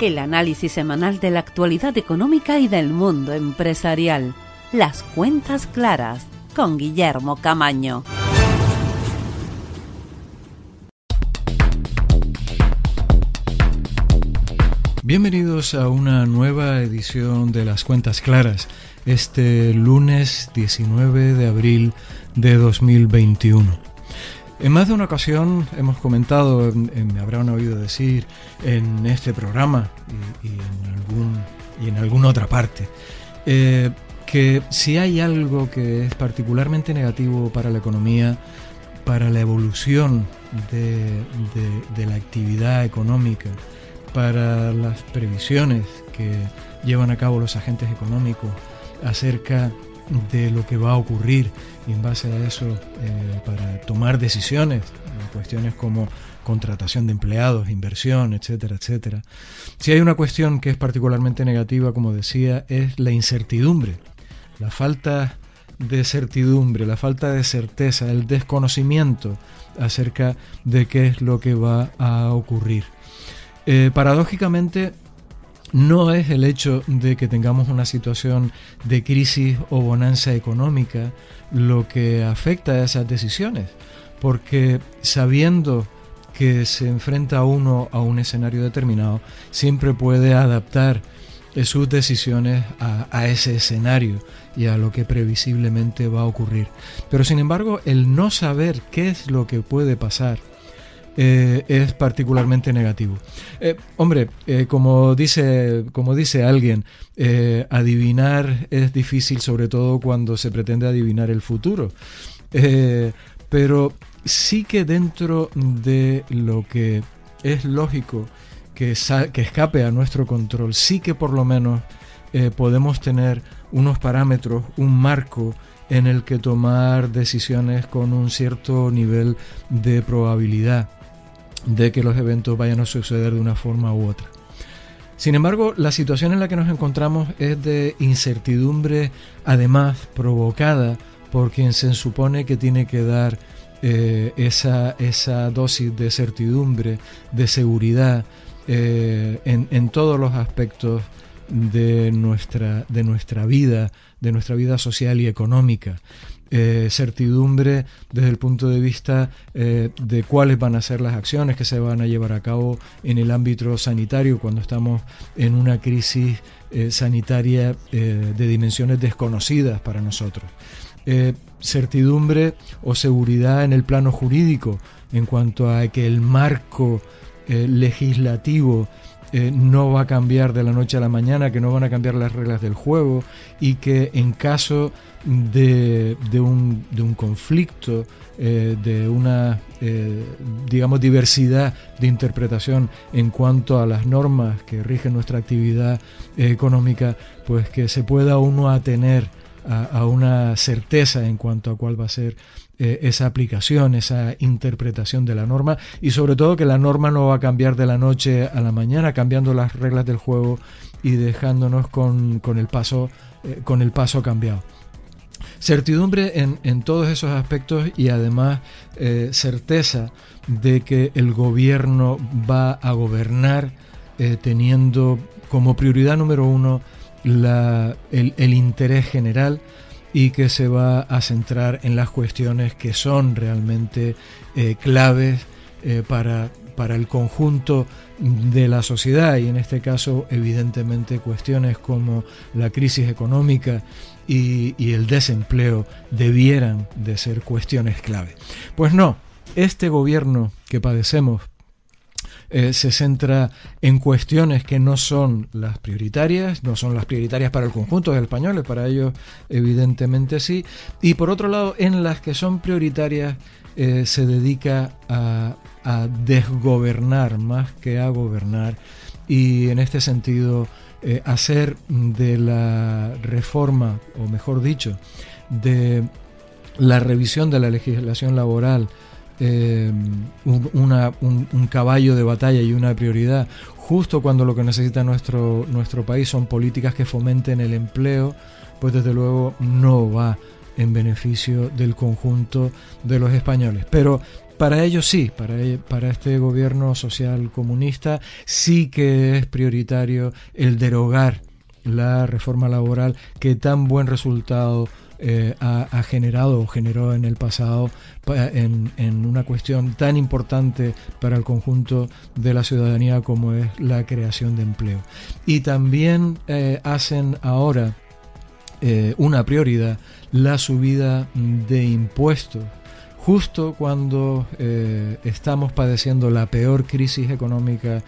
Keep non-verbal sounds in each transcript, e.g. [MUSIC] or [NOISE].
El análisis semanal de la actualidad económica y del mundo empresarial. Las cuentas claras con Guillermo Camaño. Bienvenidos a una nueva edición de Las Cuentas Claras, este lunes 19 de abril de 2021. En más de una ocasión hemos comentado, me habrán oído decir en este programa y, en, algún, y en alguna otra parte, eh, que si hay algo que es particularmente negativo para la economía, para la evolución de, la actividad económica, para las previsiones que llevan a cabo los agentes económicos acerca lo que va a ocurrir y en base a eso eh, para tomar decisiones cuestiones como contratación de empleados, inversión, etcétera, etcétera. Si hay una cuestión que es particularmente negativa, como decía, es la incertidumbre, la falta de certidumbre, la falta de certeza, el desconocimiento acerca de qué es lo que va a ocurrir. Eh, paradójicamente, no es el hecho de que tengamos una situación de crisis o bonanza económica lo que afecta a esas decisiones, porque sabiendo que se enfrenta uno a un escenario determinado, siempre puede adaptar eh, sus decisiones a, a, ese escenario y a lo que previsiblemente va a ocurrir. Pero sin embargo, el no saber qué es lo que puede pasar eh, es particularmente negativo. Eh, hombre, eh, como, dice, como dice alguien, adivinar es difícil sobre todo cuando se pretende adivinar el futuro. pero sí que dentro de lo que es lógico que, que escape a nuestro control, sí que por lo menos podemos tener unos parámetros, un marco en el que tomar decisiones con un cierto nivel de probabilidad de que los eventos vayan a suceder de una forma u otra. Sin embargo, la situación en la que nos encontramos es de incertidumbre, además provocada por quien se supone que tiene que dar eh, esa, esa, dosis de certidumbre, de seguridad eh, en, en, todos los aspectos de nuestra, de nuestra vida, de nuestra vida social y económica. Eh, certidumbre desde el punto de vista eh, de cuáles van a ser las acciones que se van a llevar a cabo en el ámbito sanitario cuando estamos en una crisis eh, sanitaria de dimensiones desconocidas para nosotros. certidumbre o seguridad en el plano jurídico en cuanto a que el marco legislativo no va a cambiar de la noche a la mañana, que no van a cambiar las reglas del juego y que en caso de, un, de un, conflicto, eh, de una, eh, digamos, diversidad de interpretación en cuanto a las normas que rigen nuestra actividad económica, pues que se pueda uno atener a, una certeza en cuanto a cuál va a ser eh, esa aplicación, esa interpretación de la norma y sobre todo que la norma no va a cambiar de la noche a la mañana, cambiando las reglas del juego y dejándonos con, el, paso, eh, con el paso cambiado. Certidumbre en, todos esos aspectos y además eh, certeza de que el gobierno va a gobernar teniendo como prioridad número uno el, interés general y que se va a centrar en las cuestiones que son realmente eh, claves eh, para, para el conjunto de la sociedad. Y en este caso evidentemente cuestiones como la crisis económica y, y el desempleo debieran de ser cuestiones clave. Pues no, este gobierno que padecemos eh, se centra en cuestiones que no son las prioritarias, no son las prioritarias para el conjunto de españoles, para ellos evidentemente sí, y por otro lado en las que son prioritarias eh, se dedica a, desgobernar más que a gobernar y en este sentido eh, hacer de la reforma, o mejor dicho, de la revisión de la legislación laboral eh, un, caballo de batalla y una prioridad, justo cuando lo que necesita nuestro, nuestro país son políticas que fomenten el empleo, pues desde luego no va en beneficio del conjunto de los españoles. Pero para ellos sí, para, e, para este gobierno social comunista sí que es prioritario el derogar la reforma laboral que tan buen resultado eh, ha, generado o generó en el pasado en, una cuestión tan importante para el conjunto de la ciudadanía como es la creación de empleo. Y también eh, hacen ahora eh, una prioridad la subida de impuestos justo cuando estamos padeciendo la peor crisis económica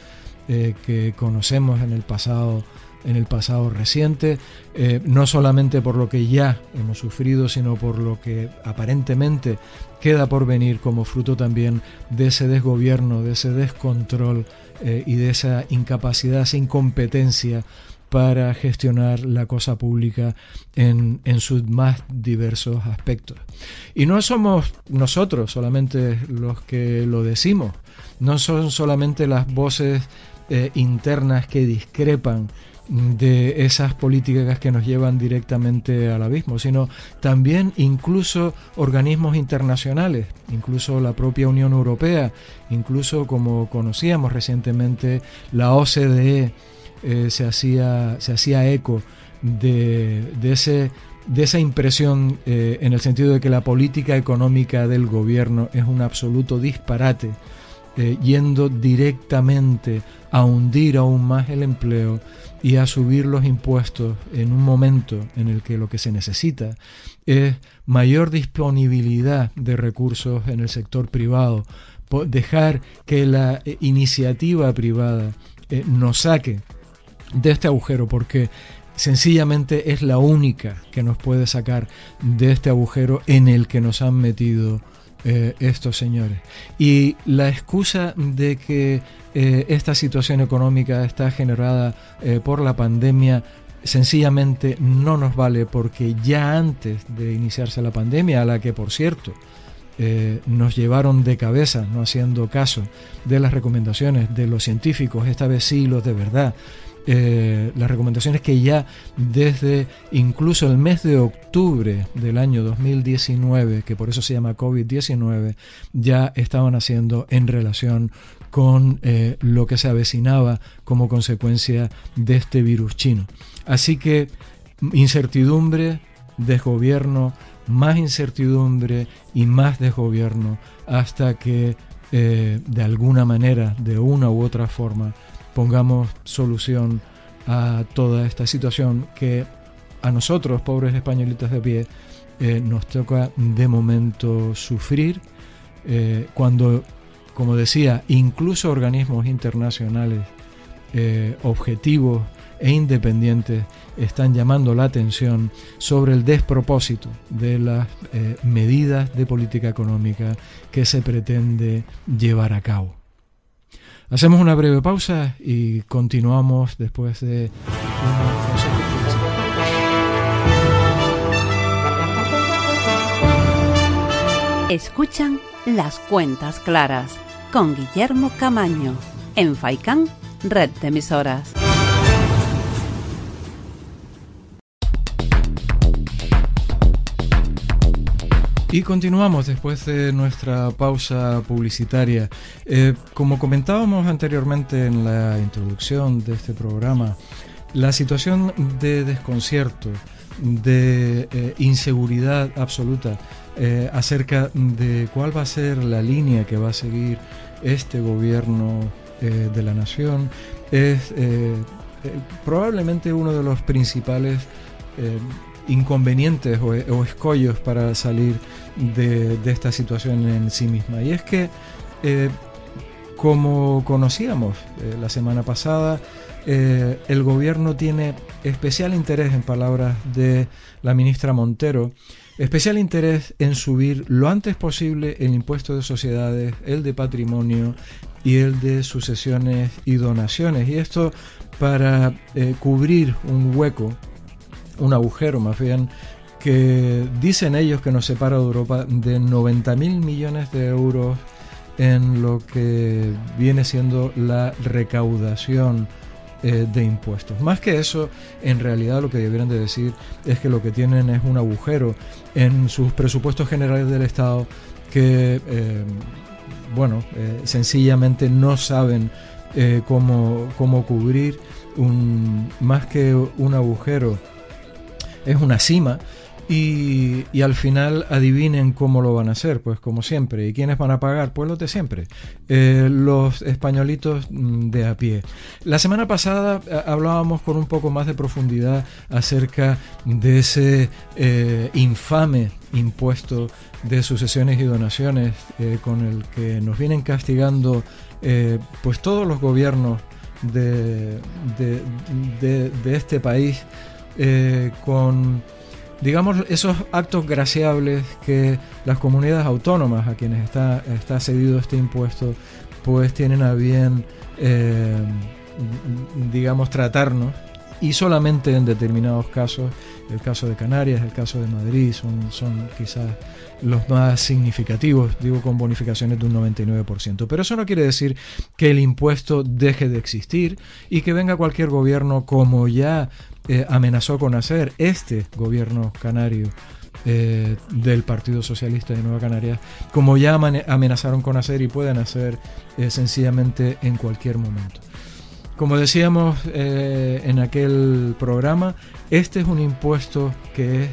que conocemos en el pasado en el pasado reciente, eh, no solamente por lo que ya hemos sufrido, sino por lo que aparentemente queda por venir como fruto también de ese desgobierno, de ese descontrol eh, y de esa incapacidad, esa incompetencia para gestionar la cosa pública en, sus más diversos aspectos. Y no somos nosotros solamente los que lo decimos, no son solamente las voces eh, internas que discrepan de esas políticas que nos llevan directamente al abismo, sino también incluso organismos internacionales, incluso la propia Unión Europea, incluso como conocíamos recientemente, la OCDE eh, se, hacía, se hacía eco de, ese de esa impresión eh, en el sentido de que la política económica del gobierno es un absoluto disparate, eh, yendo directamente a hundir aún más el empleo y a subir los impuestos en un momento en el que lo que se necesita es mayor disponibilidad de recursos en el sector privado, dejar que la iniciativa privada nos saque de este agujero porque sencillamente es la única que nos puede sacar de este agujero en el que nos han metido eh, estos señores. Y la excusa de que eh, esta situación económica está generada eh, por la pandemia sencillamente no nos vale porque ya antes de iniciarse la pandemia, a la que por cierto nos llevaron de cabeza, no haciendo caso de las recomendaciones de los científicos, esta vez sí los de verdad, eh, las recomendaciones que ya desde incluso el mes de octubre del año 2019, que por eso se llama COVID-19, ya estaban haciendo en relación con eh, lo que se avecinaba como consecuencia de este virus chino. Así que incertidumbre, desgobierno, más incertidumbre y más desgobierno hasta que eh, de alguna manera, de una u otra forma, pongamos solución a toda esta situación que a nosotros, pobres españolitas de pie, eh, nos toca de momento sufrir eh, cuando, como decía, incluso organismos internacionales eh, objetivos e independientes están llamando la atención sobre el despropósito de las medidas de política económica que se pretende llevar a cabo. Hacemos una breve pausa y continuamos después de Escuchan las cuentas claras con Guillermo Camaño en Faicán, red de emisoras. Y continuamos después de nuestra pausa publicitaria. Eh, como comentábamos anteriormente en la introducción de este programa, la situación de desconcierto, de eh, inseguridad absoluta eh, acerca de cuál va a ser la línea que va a seguir este gobierno de la nación es probablemente uno de los principales inconvenientes o, escollos para salir de, esta situación en sí misma. Y es que, eh, como conocíamos eh, la semana pasada, eh, el gobierno tiene especial interés, en palabras de la ministra Montero, especial interés en subir lo antes posible el impuesto de sociedades, el de patrimonio y el de sucesiones y donaciones. Y esto para cubrir un hueco un agujero más bien, que dicen ellos que nos separa de Europa de 90 mil millones de euros en lo que viene siendo la recaudación eh, de impuestos. Más que eso, en realidad lo que debieran de decir es que lo que tienen es un agujero en sus presupuestos generales del Estado que, eh, bueno, eh, sencillamente no saben cómo, cómo, cubrir un, más que un agujero, es una cima y, al final adivinen cómo lo van a hacer, pues como siempre. ¿Y quiénes van a pagar? Pues los de siempre, eh, los españolitos mm, de a pie. La semana pasada eh, hablábamos con un poco más de profundidad acerca de ese eh, infame impuesto de sucesiones y donaciones con el que nos vienen castigando pues todos los gobiernos de, de este país con digamos, esos actos graciables que las comunidades autónomas a quienes está, está cedido este impuesto, pues tienen a bien, eh, digamos, tratarnos. Y solamente en determinados casos, el caso de Canarias, el caso de Madrid, son, son quizás los más significativos, digo con bonificaciones de un 99%. Pero eso no quiere decir que el impuesto deje de existir y que venga cualquier gobierno como ya eh, amenazó con hacer este gobierno canario eh, del Partido Socialista de Nueva Canarias, como ya amenazaron con hacer y pueden hacer eh, sencillamente en cualquier momento. Como decíamos en aquel programa, este es un impuesto que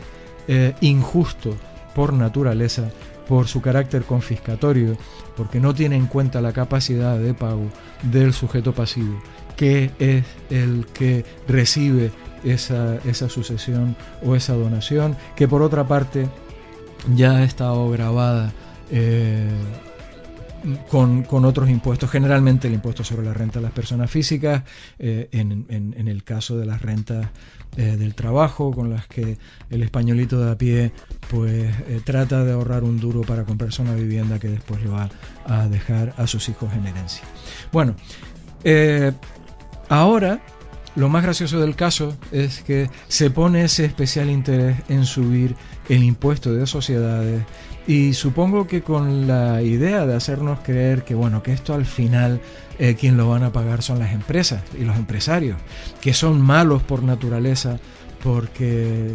es injusto por naturaleza, por su carácter confiscatorio, porque no tiene en cuenta la capacidad de pago del sujeto pasivo, que es el que recibe esa, esa sucesión o esa donación, que por otra parte ya ha estado grabada eh, con, otros impuestos, generalmente el impuesto sobre la renta de las personas físicas, eh, en, el caso de las rentas eh, del trabajo, con las que el españolito de a pie pues trata de ahorrar un duro para comprarse una vivienda que después le va a dejar a sus hijos en herencia. Bueno, ahora lo más gracioso del caso es que se pone ese especial interés en subir el impuesto de sociedades y supongo que con la idea de hacernos creer que bueno que esto al final eh, quien lo van a pagar son las empresas y los empresarios que son malos por naturaleza porque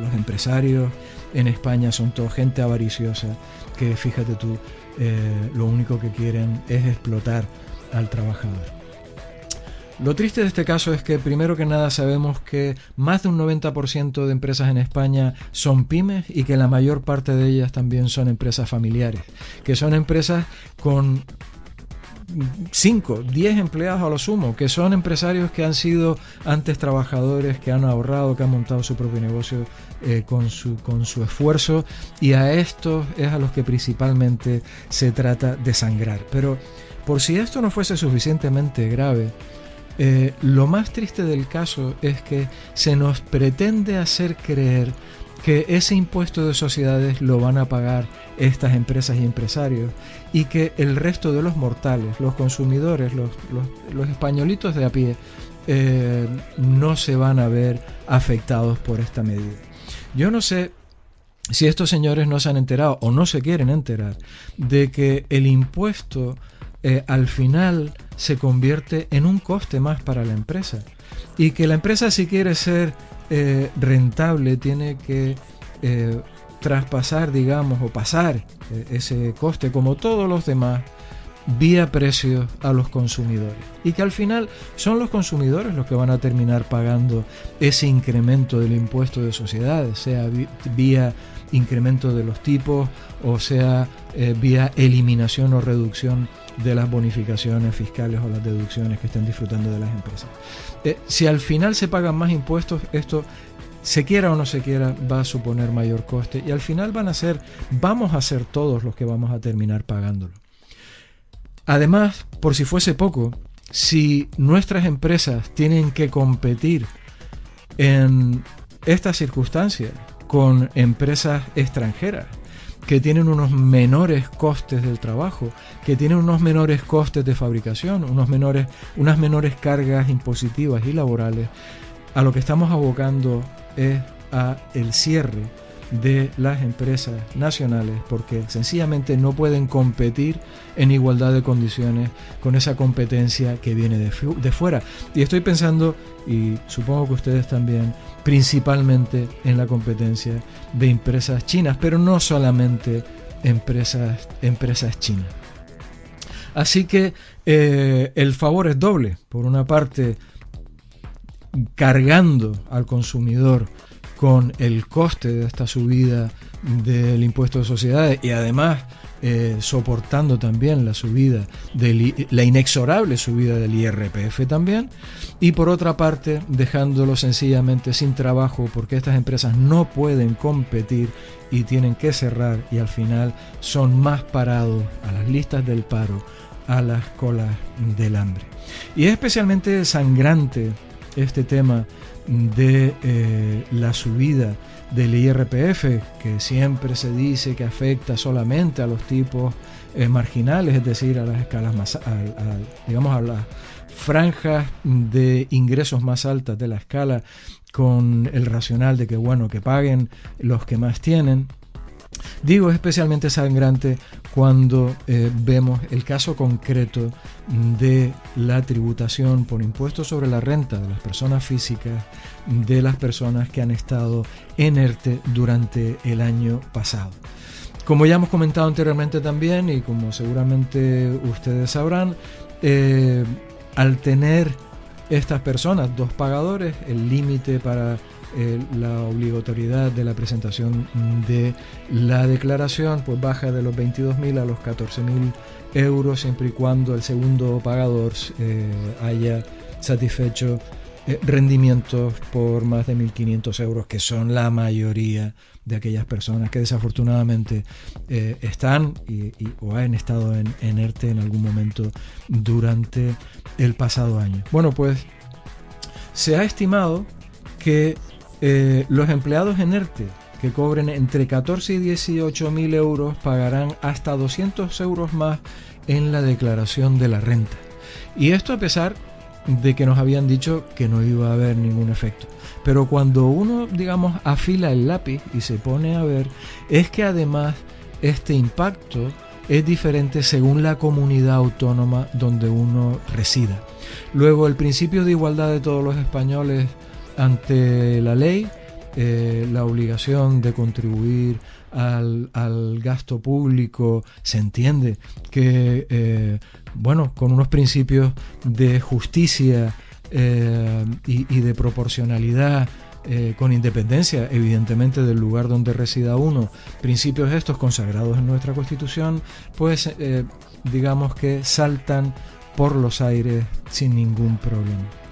los empresarios en España son toda gente avariciosa que fíjate tú eh, lo único que quieren es explotar al trabajador. Lo triste de este caso es que primero que nada sabemos que más de un 90% de empresas en España son pymes y que la mayor parte de ellas también son empresas familiares, que son empresas con 5, 10 empleados a lo sumo, que son empresarios que han sido antes trabajadores, que han ahorrado, que han montado su propio negocio eh, con, su, con su esfuerzo y a estos es a los que principalmente se trata de sangrar. Pero por si esto no fuese suficientemente grave, eh, lo más triste del caso es que se nos pretende hacer creer que ese impuesto de sociedades lo van a pagar estas empresas y empresarios y que el resto de los mortales, los consumidores, los, españolitos de a pie, eh, no se van a ver afectados por esta medida. Yo no sé si estos señores no se han enterado o no se quieren enterar de que el impuesto eh, al final se convierte en un coste más para la empresa. Y que la empresa si quiere ser eh, rentable tiene que eh, traspasar, digamos, o pasar eh, ese coste como todos los demás vía precios a los consumidores. Y que al final son los consumidores los que van a terminar pagando ese incremento del impuesto de sociedades, sea vía incremento de los tipos o sea vía eliminación o reducción de las bonificaciones fiscales o las deducciones que estén disfrutando de las empresas. Eh, si al final se pagan más impuestos, esto se quiera o no se quiera, va a suponer mayor coste y al final van a ser, vamos a ser todos los que vamos a terminar pagándolo. Además, por si fuese poco, si nuestras empresas tienen que competir en estas circunstancias con empresas extranjeras, que tienen unos menores costes del trabajo, que tienen unos menores costes de fabricación, unos menores, unas menores cargas impositivas y laborales, a lo que estamos abocando es a el cierre de las empresas nacionales porque sencillamente no pueden competir en igualdad de condiciones con esa competencia que viene de, fuera. Y estoy pensando, y supongo que ustedes también, principalmente en la competencia de empresas chinas, pero no solamente empresas, empresas chinas. Así que eh, el favor es doble. Por una parte, cargando al consumidor con el coste de esta subida del impuesto de sociedades y además eh, soportando también la subida del, la inexorable subida del IRPF también. Y por otra parte dejándolo sencillamente sin trabajo porque estas empresas no pueden competir y tienen que cerrar y al final son más parados a las listas del paro a las colas del hambre. Y es especialmente sangrante este tema de eh, la subida del IRPF, que siempre se dice que afecta solamente a los tipos eh, marginales, es decir, a las escalas más, digamos, a las franjas de ingresos más altas de la escala, con el racional de que, bueno, que paguen los que más tienen. Digo especialmente sangrante cuando eh, vemos el caso concreto de la tributación por impuestos sobre la renta de las personas físicas, de las personas que han estado en ERTE durante el año pasado. Como ya hemos comentado anteriormente también y como seguramente ustedes sabrán, eh, al tener estas personas dos pagadores, el límite para eh, la obligatoriedad de la presentación de la declaración pues baja de los 22.000 a los 14.000 euros siempre y cuando el segundo pagador eh, haya satisfecho eh, rendimientos por más de 1.500 euros, que son la mayoría de aquellas personas que desafortunadamente están y, o han estado en, en ERTE en algún momento durante el pasado año. Bueno, pues se ha estimado que eh, los empleados en ERTE que cobren entre 14 y 18 mil euros pagarán hasta 200 euros más en la declaración de la renta. Y esto a pesar de que nos habían dicho que no iba a haber ningún efecto. Pero cuando uno, digamos, afila el lápiz y se pone a ver, es que además este impacto es diferente según la comunidad autónoma donde uno resida. Luego, el principio de igualdad de todos los españoles ante la ley, eh, la obligación de contribuir al, gasto público, se entiende que, eh, bueno, con unos principios de justicia eh, y, de proporcionalidad, con independencia, evidentemente, del lugar donde resida uno, principios estos consagrados en nuestra Constitución, pues digamos que saltan por los aires sin ningún problema.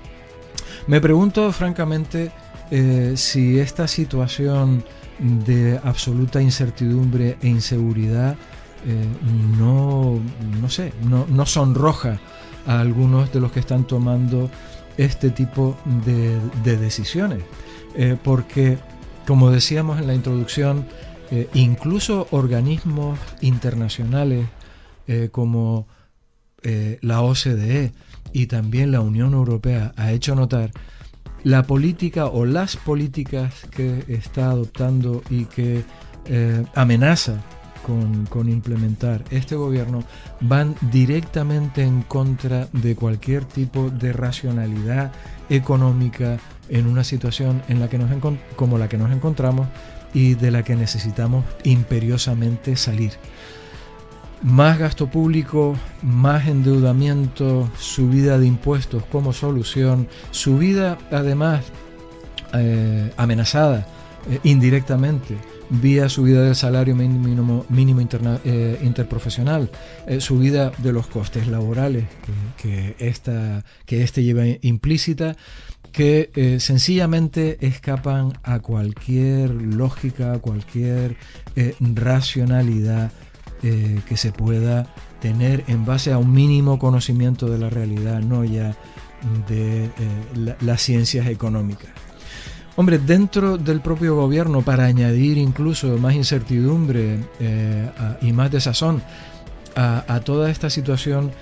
Me pregunto francamente eh, si esta situación de absoluta incertidumbre e inseguridad eh, no, no sé, no, sonroja a algunos de los que están tomando este tipo de, decisiones. Eh, porque, como decíamos en la introducción, incluso organismos internacionales como la OCDE y también la Unión Europea ha hecho notar, la política o las políticas que está adoptando y que eh, amenaza con, implementar este gobierno van directamente en contra de cualquier tipo de racionalidad económica en una situación en la que nos como la que nos encontramos y de la que necesitamos imperiosamente salir más gasto público, más endeudamiento, subida de impuestos como solución, subida además eh, amenazada eh, indirectamente vía subida del salario mínimo, mínimo eh, interprofesional, subida de los costes laborales que, esta, que este lleva implícita, que sencillamente escapan a cualquier lógica, a cualquier racionalidad eh, que se pueda tener en base a un mínimo conocimiento de la realidad, no ya de eh, las ciencias económicas. Hombre, dentro del propio gobierno, para añadir incluso más incertidumbre eh, y más desazón a, toda esta situación,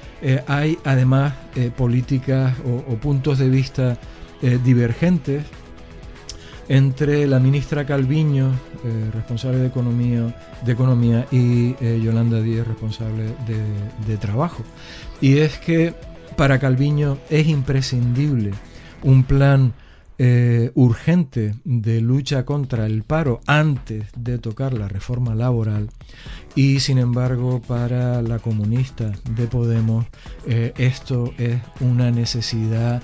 hay además políticas o, puntos de vista divergentes entre la ministra Calviño, eh, responsable de Economía, y eh, Yolanda Díez, responsable de, Trabajo. Y es que para Calviño es imprescindible un plan eh, urgente de lucha contra el paro antes de tocar la reforma laboral y sin embargo para la comunista de Podemos esto es una necesidad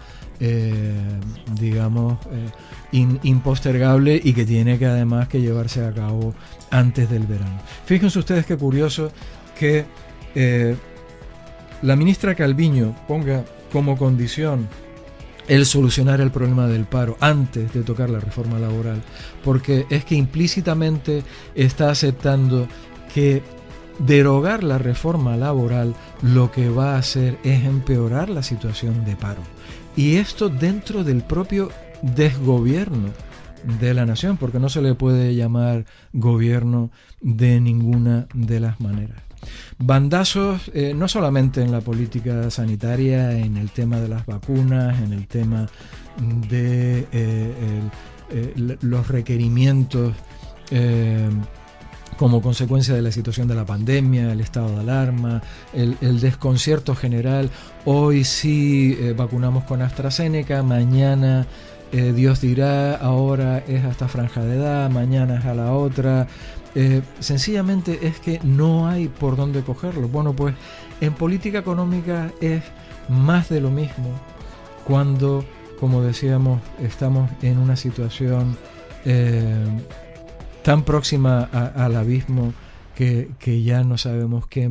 digamos impostergable y que tiene que además que llevarse a cabo antes del verano. Fíjense ustedes qué curioso que eh, la ministra Calviño ponga como condición el solucionar el problema del paro antes de tocar la reforma laboral, porque es que implícitamente está aceptando que derogar la reforma laboral lo que va a hacer es empeorar la situación de paro. Y esto dentro del propio desgobierno de la nación, porque no se le puede llamar gobierno de ninguna de las maneras. Bandazos eh, no solamente en la política sanitaria, en el tema de las vacunas, en el tema de eh, eh, los requerimientos como consecuencia de la situación de la pandemia, el estado de alarma, el, desconcierto general. Hoy sí vacunamos con AstraZeneca, mañana eh, Dios dirá, ahora es a esta franja de edad, mañana es a la otra. Eh, sencillamente es que no hay por dónde cogerlo. Bueno, pues en política económica es más de lo mismo cuando, como decíamos, estamos en una situación eh, tan próxima al abismo que, ya no sabemos qué,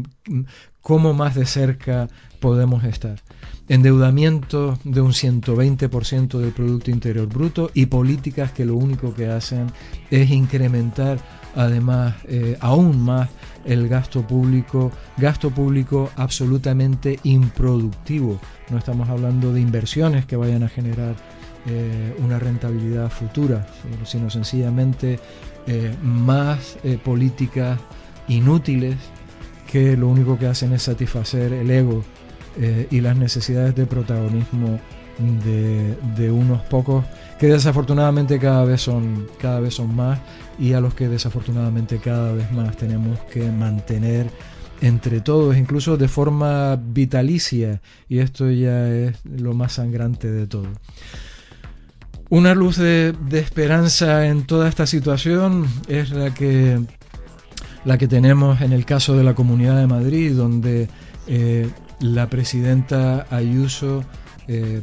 cómo más de cerca podemos estar endeudamiento de un 120% del Producto Interior Bruto y políticas que lo único que hacen es incrementar además eh, aún más el gasto público, gasto público absolutamente improductivo. No estamos hablando de inversiones que vayan a generar eh, una rentabilidad futura, sino sencillamente eh, más políticas inútiles que lo único que hacen es satisfacer el ego eh, y las necesidades de protagonismo de, unos pocos que desafortunadamente cada vez son cada vez son más y a los que desafortunadamente cada vez más tenemos que mantener entre todos, incluso de forma vitalicia, y esto ya es lo más sangrante de todo. Una luz de, esperanza en toda esta situación es la que, la que tenemos en el caso de la Comunidad de Madrid, donde eh, la presidenta Ayuso eh,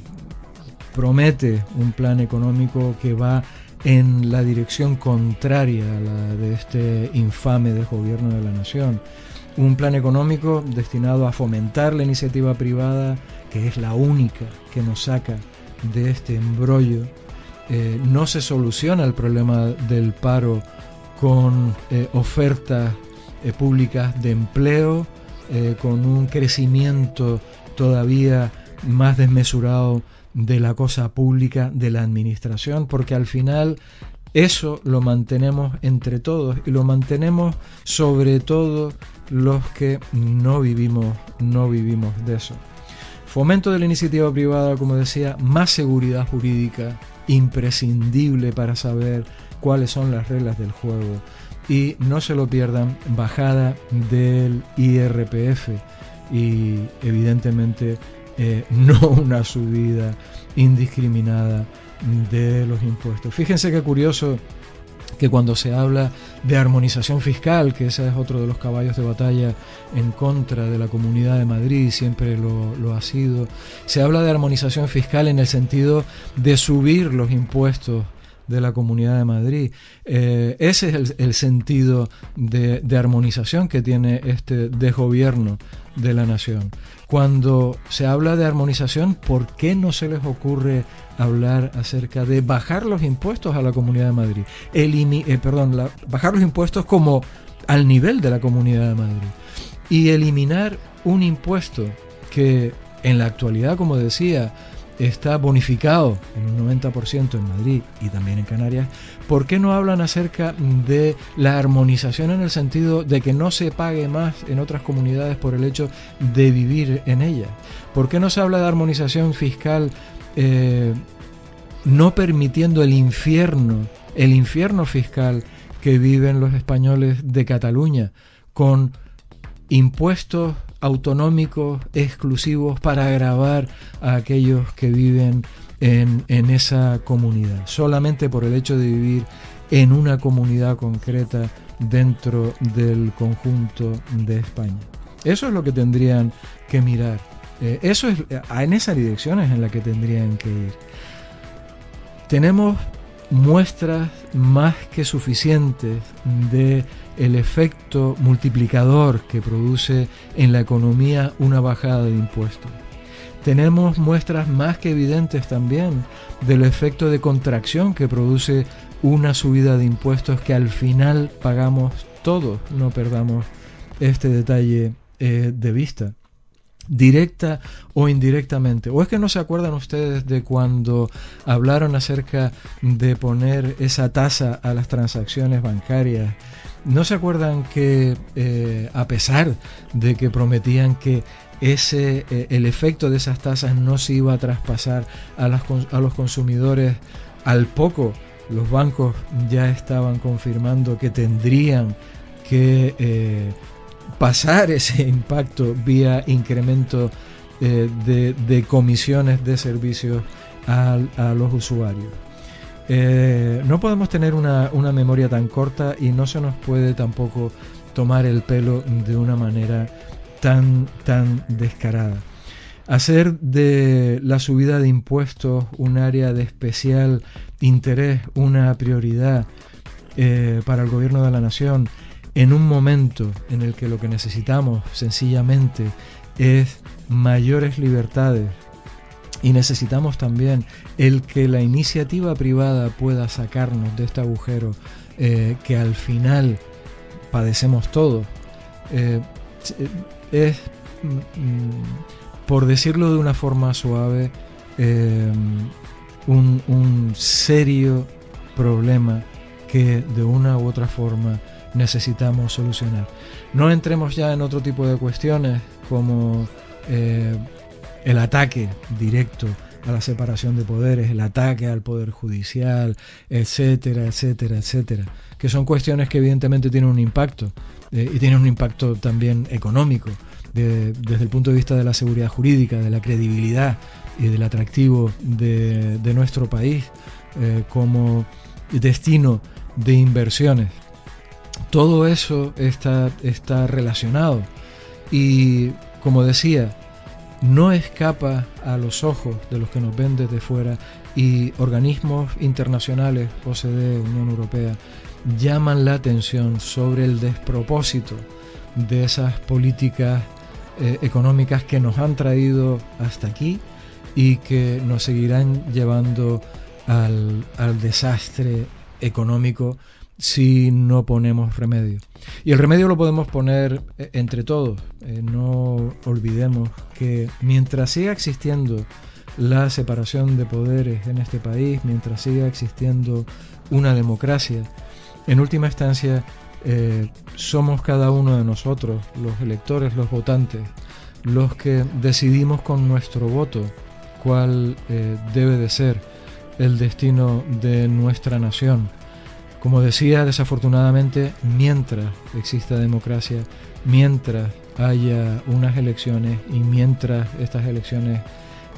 promete un plan económico que va en la dirección contraria a la de este infame desgobierno de la nación. Un plan económico destinado a fomentar la iniciativa privada, que es la única que nos saca de este embrollo. Eh, no se soluciona el problema del paro con eh, ofertas públicas de empleo, eh, con un crecimiento todavía más desmesurado de la cosa pública, de la administración, porque al final eso lo mantenemos entre todos y lo mantenemos sobre todo los que no vivimos, no vivimos de eso. Fomento de la iniciativa privada, como decía, más seguridad jurídica, imprescindible para saber cuáles son las reglas del juego y no se lo pierdan, bajada del IRPF y evidentemente eh, [LAUGHS] no una subida indiscriminada de los impuestos. Fíjense qué curioso que cuando se habla de armonización fiscal, que ese es otro de los caballos de batalla en contra de la Comunidad de Madrid, siempre lo, ha sido, se habla de armonización fiscal en el sentido de subir los impuestos de la Comunidad de Madrid. Eh, ese es el, sentido de, armonización que tiene este desgobierno de la nación. Cuando se habla de armonización, ¿por qué no se les ocurre hablar acerca de bajar los impuestos a la Comunidad de Madrid? Eh, perdón, bajar los impuestos como al nivel de la Comunidad de Madrid. Y eliminar un impuesto que en la actualidad, como decía, está bonificado en un 90% en Madrid y también en Canarias, ¿por qué no hablan acerca de la armonización en el sentido de que no se pague más en otras comunidades por el hecho de vivir en ellas? ¿Por qué no se habla de armonización fiscal eh, no permitiendo el infierno el infierno fiscal que viven los españoles de Cataluña, con impuestos autonómicos exclusivos para agravar a aquellos que viven en, en, esa comunidad, solamente por el hecho de vivir en una comunidad concreta dentro del conjunto de España. Eso es lo que tendrían que mirar. Eh, eso es, en esa dirección en la que tendrían que ir. Tenemos muestras más que suficientes de el efecto multiplicador que produce en la economía una bajada de impuestos. Tenemos muestras más que evidentes también del efecto de contracción que produce una subida de impuestos que al final pagamos todos, no perdamos este detalle eh, de vista directa o indirectamente. ¿O es que no se acuerdan ustedes de cuando hablaron acerca de poner esa tasa a las transacciones bancarias? ¿No se acuerdan que eh, a pesar de que prometían que ese, eh, el efecto de esas tasas no se iba a traspasar a, a los consumidores al poco? Los bancos ya estaban confirmando que tendrían que eh, pasar ese impacto vía incremento eh, de, comisiones de servicios a, los usuarios. Eh, no podemos tener una, memoria tan corta y no se nos puede tampoco tomar el pelo de una manera tan, tan descarada. Hacer de la subida de impuestos un área de especial interés, una prioridad eh, para el gobierno de la nación, en un momento en el que lo que necesitamos sencillamente es mayores libertades y necesitamos también el que la iniciativa privada pueda sacarnos de este agujero eh, que al final padecemos todos. Eh, es, mm, por decirlo de una forma suave, eh, un, un serio problema que de una u otra forma necesitamos solucionar. No entremos ya en otro tipo de cuestiones como eh, el ataque directo a la separación de poderes, el ataque al poder judicial, etcétera, etcétera, etcétera, que son cuestiones que evidentemente tienen un impacto eh, y tienen un impacto también económico desde el punto de vista de la seguridad jurídica, de la credibilidad y del atractivo de, nuestro país eh, como destino de inversiones todo eso está, está relacionado. Y como decía, no escapa a los ojos de los que nos ven desde fuera y organismos internacionales, OCDE, Unión Europea, llaman la atención sobre el despropósito de esas políticas eh, económicas que nos han traído hasta aquí y que nos seguirán llevando al, al desastre económico si no ponemos remedio. Y el remedio lo podemos poner eh, entre todos. Eh, no olvidemos que mientras siga existiendo la separación de poderes en este país, mientras siga existiendo una democracia, en última instancia eh, somos cada uno de nosotros, los electores, los votantes, los que decidimos con nuestro voto cuál debe de ser el destino de nuestra nación como decía, desafortunadamente, mientras exista democracia, mientras haya unas elecciones y mientras estas elecciones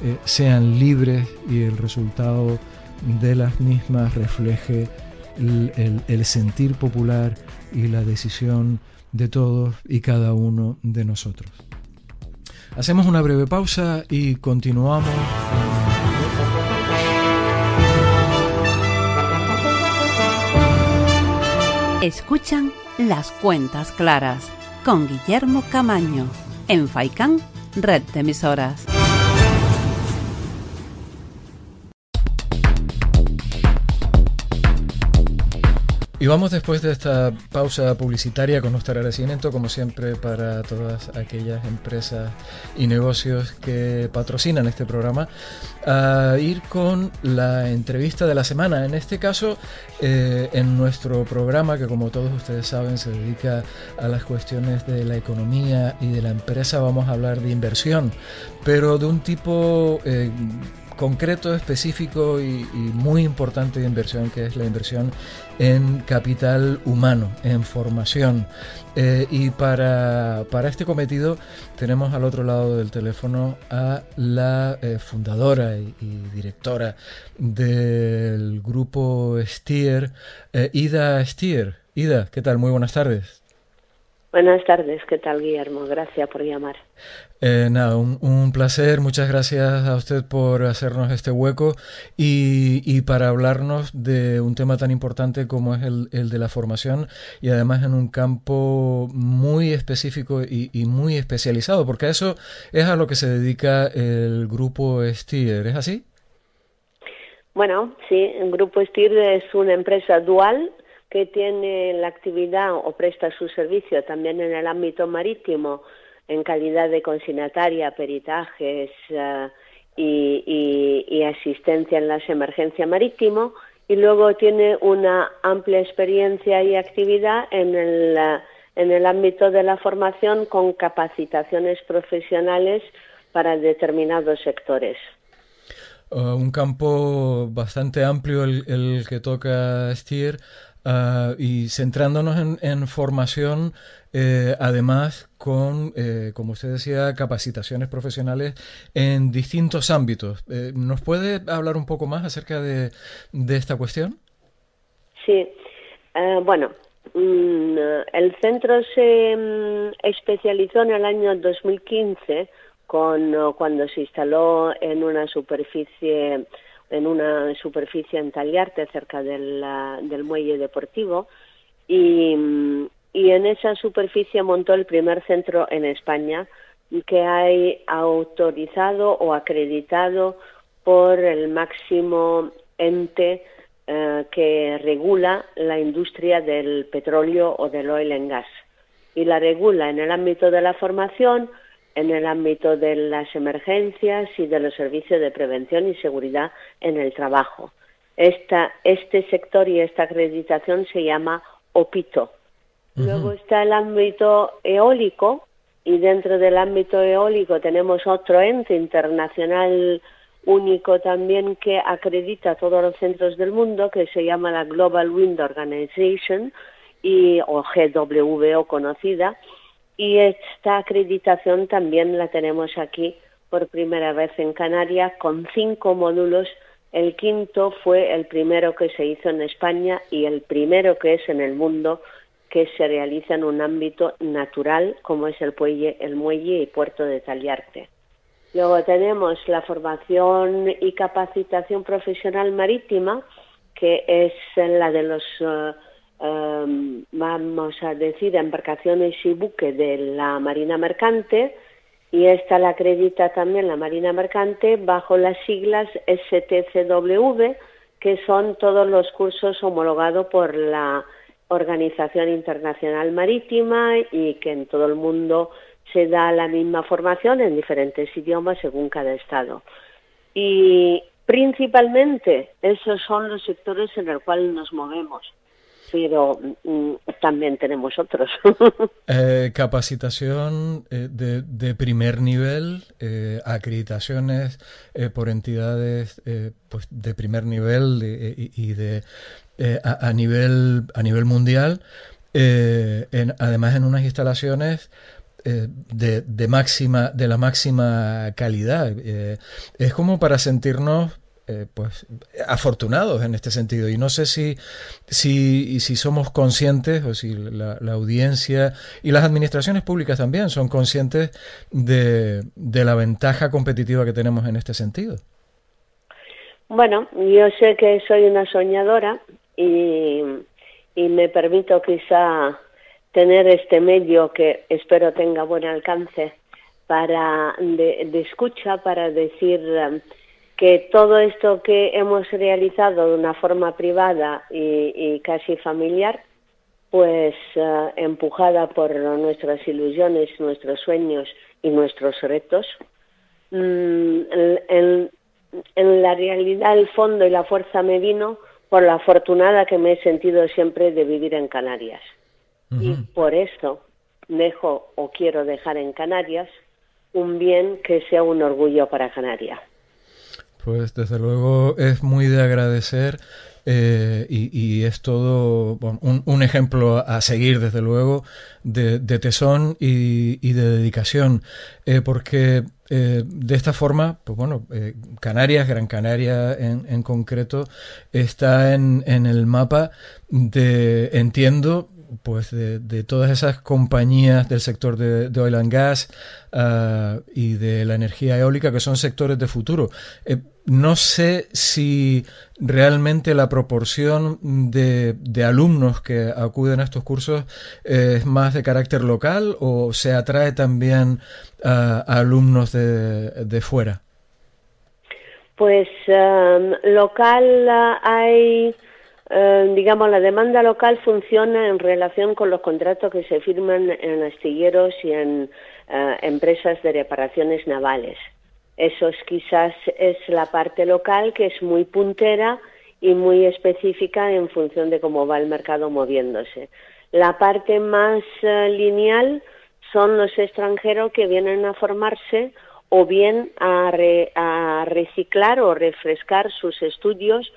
eh, sean libres y el resultado de las mismas refleje el, sentir popular y la decisión de todos y cada uno de nosotros. Hacemos una breve pausa y continuamos. Escuchan Las Cuentas Claras con Guillermo Camaño en Faicán, Red de Emisoras. Y vamos después de esta pausa publicitaria con nuestro agradecimiento, como siempre, para todas aquellas empresas y negocios que patrocinan este programa, a ir con la entrevista de la semana. En este caso, eh, en nuestro programa, que como todos ustedes saben, se dedica a las cuestiones de la economía y de la empresa, vamos a hablar de inversión, pero de un tipo... Eh, concreto, específico y, muy importante de inversión, que es la inversión en capital humano, en formación. Eh, y para, este cometido tenemos al otro lado del teléfono a la eh, fundadora y, directora del grupo Stier, eh, Ida Stier. Ida, ¿qué tal? Muy buenas tardes. Buenas tardes, ¿qué tal Guillermo? Gracias por llamar. Eh, nada, un, placer, muchas gracias a usted por hacernos este hueco y, para hablarnos de un tema tan importante como es el, de la formación y además en un campo muy específico y, muy especializado, porque eso es a lo que se dedica el grupo STIR, ¿es así? Bueno, sí, el grupo STIR es una empresa dual que tiene la actividad o presta su servicio también en el ámbito marítimo en calidad de consignataria, peritajes eh, y, asistencia en las emergencias marítimo y luego tiene una amplia experiencia y actividad en el, eh, en el ámbito de la formación con capacitaciones profesionales para determinados sectores. Uh, un campo bastante amplio el, el que toca Stier. Ah, y centrándonos en, formación, eh, además con, eh, como usted decía, capacitaciones profesionales en distintos ámbitos. Eh, ¿Nos puede hablar un poco más acerca de, esta cuestión? Sí, bueno, mm, el centro se mm, especializó en el año 2015 con, cuando se instaló en una superficie en una superficie en Taliarte, cerca del, muelle deportivo, y, y, en esa superficie montó el primer centro en España que hay autorizado o acreditado por el máximo ente eh, que regula la industria del petróleo o del oil and gas. Y la regula en el ámbito de la formación, en el ámbito de las emergencias y de los servicios de prevención y seguridad en el trabajo. este sector y esta acreditación se llama OPITO. Luego está el ámbito eólico y dentro del ámbito eólico tenemos otro ente internacional único también que acredita todos los centros del mundo que se llama la Global Wind Organization y o GWO conocida y esta acreditación también la tenemos aquí por primera vez en Canarias con cinco módulos. El quinto fue el primero que se hizo en España y el primero que es en el mundo que se realiza en un ámbito natural como es el, muelle, el muelle y puerto de Taliarte. Luego tenemos la formación y capacitación profesional marítima, que es la de los eh, Em, vamos a decir, embarcaciones y buques de la Marina Mercante y esta la acredita también la Marina Mercante bajo las siglas STCW, que son todos los cursos homologados por la Organización Internacional Marítima y que en todo el mundo se da la misma formación en diferentes idiomas según cada estado. Y principalmente esos son los sectores en los cuales nos movemos pero mm, también tenemos otros. [LAUGHS] Eh, capacitación eh, de, primer nivel, eh, acreditaciones por entidades pues de primer nivel y, de a, nivel a nivel mundial, además en unas instalaciones de, de, máxima de la máxima calidad. es como para sentirnos eh, pues afortunados en este sentido y no sé si si, si somos conscientes o si la, audiencia y las administraciones públicas también son conscientes de, de la ventaja competitiva que tenemos en este sentido. Bueno, yo sé que soy una soñadora y, y me permito quizá tener este medio que espero tenga buen alcance para de, de escucha para decir que todo esto que hemos realizado de una forma privada y, casi familiar, pues eh, empujada por nuestras ilusiones, nuestros sueños y nuestros retos, mm, en, la realidad el fondo y la fuerza me vino por la afortunada que me he sentido siempre de vivir en Canarias. Y por eso dejo o quiero dejar en Canarias un bien que sea un orgullo para Canarias. Pues desde luego es muy de agradecer eh, y, es todo un, ejemplo a seguir, desde luego, de, tesón y, de dedicación, eh, porque eh, de esta forma, pues bueno, Canarias, Gran Canaria en, en concreto, está en, en, el mapa de, entiendo, pues de, todas esas compañías del sector de, oil and gas ah, y de la energía eólica que son sectores de futuro. Eh, no sé si realmente la proporción de, alumnos que acuden a estos cursos es más de carácter local o se atrae también a, alumnos de, fuera. Pues um, local hay eh, digamos, la demanda local funciona en relación con los contratos que se firman en astilleros y en eh, empresas de reparaciones navales. Eso es, quizás es la parte local que es muy puntera y muy específica en función de cómo va el mercado moviéndose. La parte más eh, lineal son los extranjeros que vienen a formarse o bien a, a reciclar o refrescar sus estudios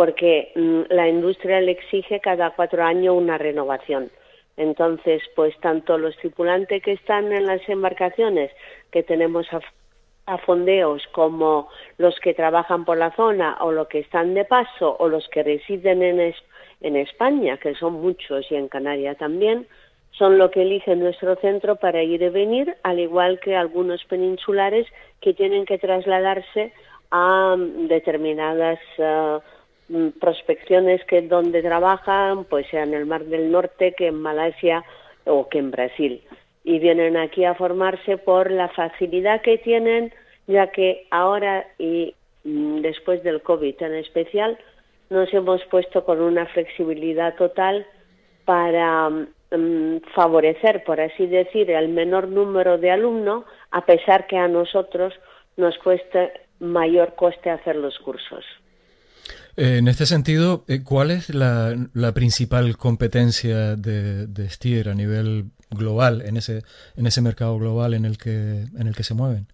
porque mm, la industria le exige cada cuatro años una renovación. Entonces, pues tanto los tripulantes que están en las embarcaciones que tenemos a, fondeos como los que trabajan por la zona o los que están de paso o los que residen en, España, que son muchos y en Canarias también, son lo que eligen nuestro centro para ir y venir, al igual que algunos peninsulares que tienen que trasladarse a mm, determinadas Mm, prospecciones que donde trabajan, pues sea en el Mar del Norte, que en Malasia o que en Brasil. Y vienen aquí a formarse por la facilidad que tienen, ya que ahora y mm, después del COVID en especial, nos hemos puesto con una flexibilidad total para mm, favorecer, por así decir, el menor número de alumnos, a pesar que a nosotros nos cueste mayor coste hacer los cursos. En este sentido, eh, ¿cuál es la, principal competencia de, de, Stier a nivel global, en ese, en ese mercado global en el que, en el que se mueven?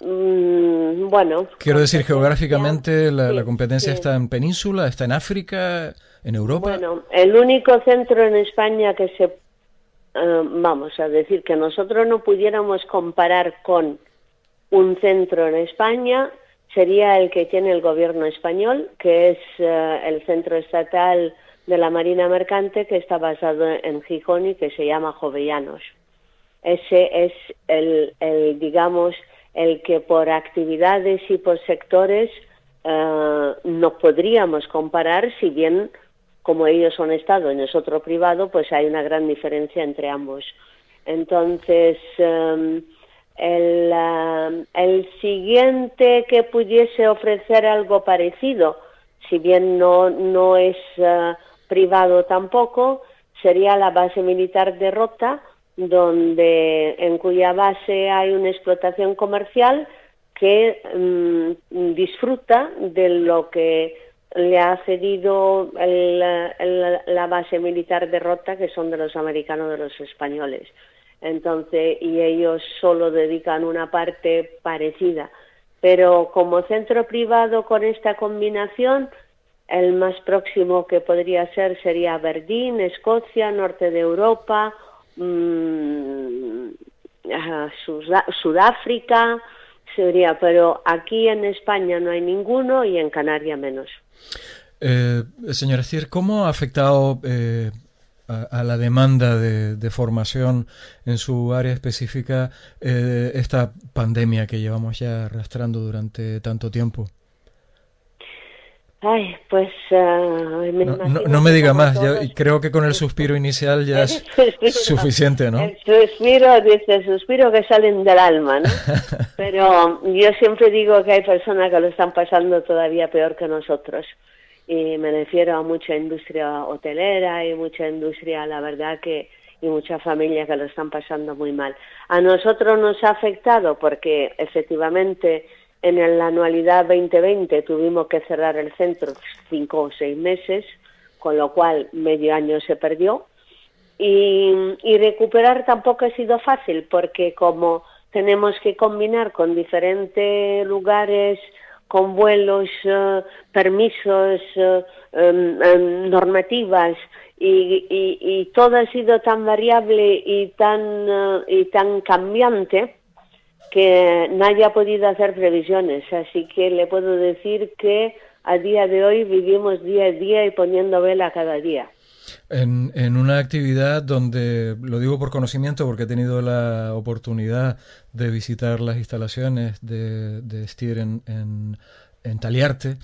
Mm, bueno. Quiero decir, geográficamente, la, competencia está en península, está en África, en Europa. Bueno, el único centro en España que se. Eh, vamos a decir que nosotros no pudiéramos comparar con un centro en España sería el que tiene el gobierno español, que es eh, el centro estatal de la Marina Mercante, que está basado en Gijón y que se llama Jovellanos. Ese es el, digamos, el que por actividades y por sectores eh, no podríamos comparar, si bien como ellos son Estado y nosotros privado, pues hay una gran diferencia entre ambos. Entonces, em, el, el siguiente que pudiese ofrecer algo parecido, si bien no, no es eh, privado tampoco, sería la base militar de Rota, donde en cuya base hay una explotación comercial que mm, disfruta de lo que le ha cedido la base militar de Rota, que son de los americanos, de los españoles entonces y ellos solo dedican una parte parecida. Pero como centro privado con esta combinación, el más próximo que podría ser sería Aberdeen, Escocia, norte de Europa, mmm, Sudáfrica, sería, pero aquí en España no hay ninguno y en Canarias menos. Eh, señora Cier, ¿cómo ha afectado eh, a, la demanda de, formación en su área específica eh, esta pandemia que llevamos ya arrastrando durante tanto tiempo? Ay, pues... Uh, no, me diga más, creo que con el suspiro [LAUGHS] inicial ya es suficiente, ¿no? El suspiro, dice, el suspiro que salen del alma, ¿no? [LAUGHS] Pero yo siempre digo que hay personas que lo están pasando todavía peor que nosotros y me refiero a mucha industria hotelera y mucha industria, la verdad que y muchas familias que lo están pasando muy mal. A nosotros nos ha afectado porque efectivamente en la anualidad 2020 tuvimos que cerrar el centro cinco o seis meses, con lo cual medio año se perdió. Y, y recuperar tampoco ha sido fácil porque como tenemos que combinar con diferentes lugares, con vuelos, eh, permisos, eh, em, em, normativas, y, y, todo ha sido tan variable y tan, eh, y tan cambiante que nadie ha podido hacer previsiones. Así que le puedo decir que a día de hoy vivimos día a día y poniendo vela cada día. En, en, una actividad donde, lo digo por conocimiento porque he tenido la oportunidad de visitar las instalaciones de, de Stier en, en, en Taliarte,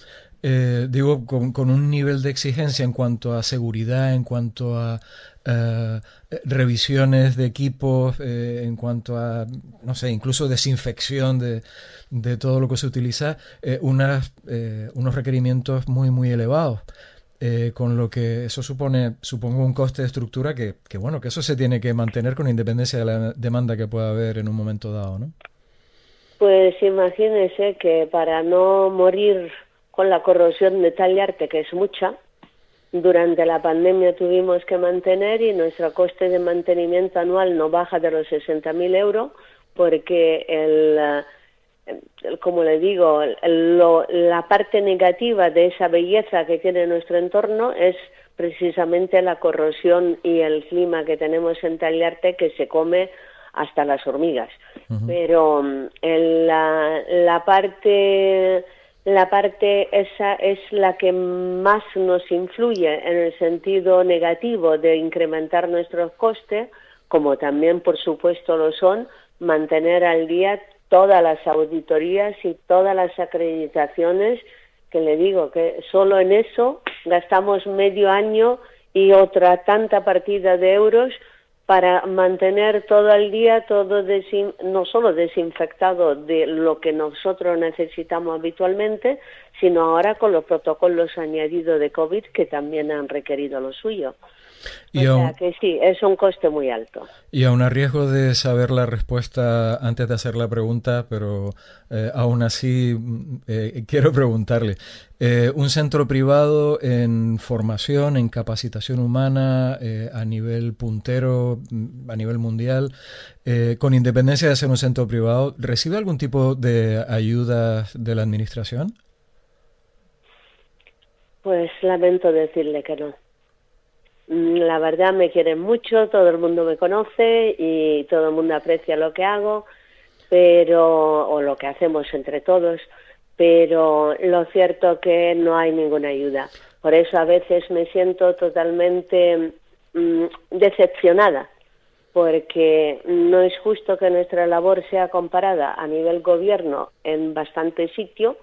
eh, digo, con, un nivel de exigencia en cuanto a seguridad, en cuanto a eh, revisiones de equipos, eh, en cuanto a, no sé, incluso desinfección de, de todo lo que se utiliza, unas, unos requerimientos muy, muy elevados. Con lo que eso supone, supongo, un coste de estructura que, bueno, que eso se tiene que mantener con independencia de la demanda que pueda haber en un momento dado, ¿no? Pues imagínese que para no morir con la corrosión de tal arte que es mucha. Durante la pandemia tuvimos que mantener y nuestro coste de mantenimiento anual no baja de los 60.000 euros porque el, como le digo, la parte negativa de esa belleza que tiene nuestro entorno es precisamente la corrosión y el clima que tenemos en Tallarte que se come hasta las hormigas. Pero mm, la, la parte la parte esa es la que más nos influye en el sentido negativo de incrementar nuestros costes, como también, por supuesto, lo son mantener al día todas las auditorías y todas las acreditaciones, que le digo que solo en eso gastamos medio año y otra tanta partida de euros para mantener todo el día todo no solo desinfectado de lo que nosotros necesitamos habitualmente, sino ahora con los protocolos añadidos de COVID que también han requerido lo suyo. Y o sea que sí, es un coste muy alto. Y aún a riesgo de saber la respuesta antes de hacer la pregunta, pero eh, aún así mm, eh, quiero preguntarle. Eh, un centro privado en formación, en capacitación humana a nivel puntero, mm, a nivel mundial, con independencia de ser un centro privado, ¿recibe algún tipo de ayuda de la administración? Pues lamento decirle que no. Mm, la verdad me quieren mucho, todo el mundo me conoce y todo el mundo aprecia lo que hago, pero o lo que hacemos entre todos, pero lo cierto que no hay ninguna ayuda. Por eso a veces me siento totalmente mm, decepcionada, porque no es justo que nuestra labor sea comparada a nivel gobierno en bastante sitio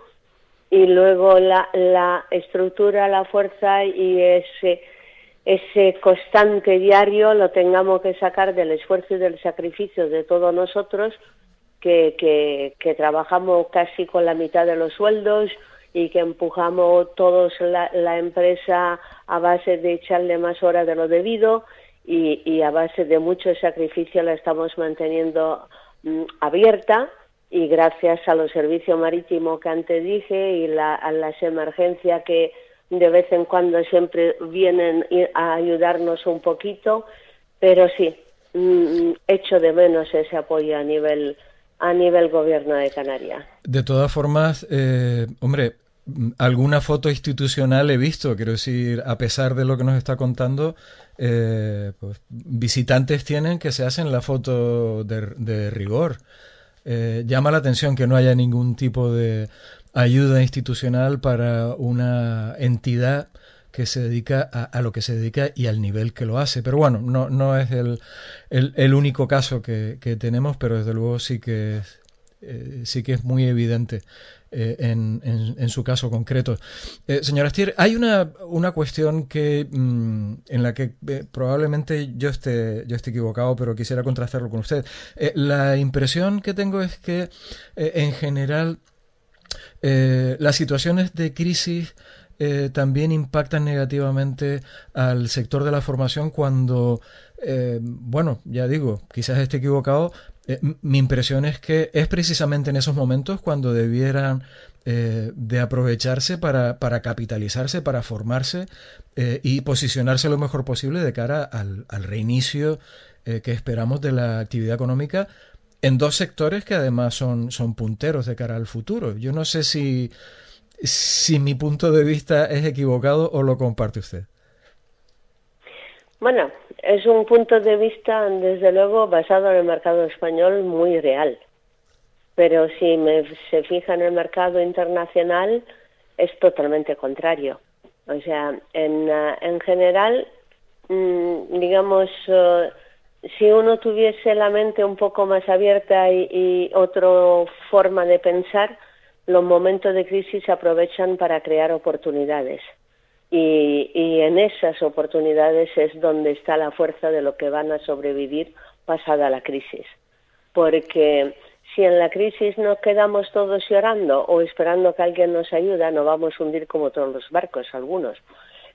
y luego la, la estructura, la fuerza y ese ese constante diario lo tengamos que sacar del esfuerzo y del sacrificio de todos nosotros que, que, trabajamos casi con la mitad de los sueldos y que empujamos todos la, empresa a base de echarle más horas de lo debido y, y a base de mucho sacrificio la estamos manteniendo mm, abierta. Y gracias a los servicios marítimos que antes dije y la, a las emergencias que de vez en cuando siempre vienen a ayudarnos un poquito, pero sí, mm, echo de menos ese apoyo a nivel a nivel gobierno de Canarias. De todas formas, eh, hombre, alguna foto institucional he visto, quiero decir, a pesar de lo que nos está contando, eh, pues, visitantes tienen que se hacen la foto de, rigor. Eh, llama la atención que no haya ningún tipo de ayuda institucional para una entidad que se dedica a, lo que se dedica y al nivel que lo hace. Pero bueno, no, no es el, el, único caso que, tenemos, pero desde luego sí que es, eh, sí que es muy evidente eh, en, en, su caso concreto. Eh, señora Stier, hay una, una cuestión que, mm, en la que probablemente yo esté, yo esté equivocado, pero quisiera contrastarlo con usted. la impresión que tengo es que, en general, eh, las situaciones de crisis eh, también impactan negativamente al sector de la formación cuando, eh, bueno, ya digo, quizás esté equivocado, mi impresión es que es precisamente en esos momentos cuando debieran de aprovecharse para, para, capitalizarse, para formarse y posicionarse lo mejor posible de cara al, al reinicio que esperamos de la actividad económica en dos sectores que además son, son punteros de cara al futuro. Yo no sé si, si mi punto de vista es equivocado o lo comparte usted. Bueno, es un punto de vista, desde luego, basado en el mercado español muy real. Pero si me, se fija en el mercado internacional, es totalmente contrario. O sea, en, eh, en general, mm, digamos, eh, si uno tuviese la mente un poco más abierta y, y otra forma de pensar, los momentos de crisis se aprovechan para crear oportunidades. Y, y, en esas oportunidades es donde está la fuerza de lo que van a sobrevivir pasada la crisis. Porque si en la crisis nos quedamos todos llorando o esperando que alguien nos ayude, nos vamos a hundir como todos los barcos, algunos.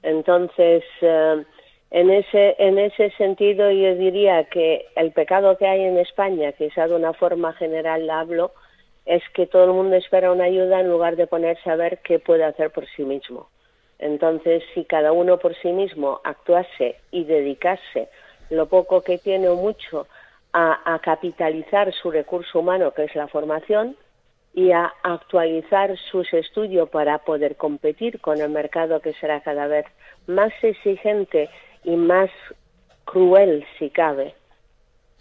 Entonces, eh, en ese, en ese sentido, yo diría que el pecado que hay en España, quizá de una forma general hablo, es que todo el mundo espera una ayuda en lugar de ponerse a ver qué puede hacer por sí mismo. Entonces, si cada uno por sí mismo actuase y dedicase lo poco que tiene o mucho a, capitalizar su recurso humano, que es la formación, y a actualizar sus estudios para poder competir con el mercado que será cada vez más exigente y más cruel si cabe.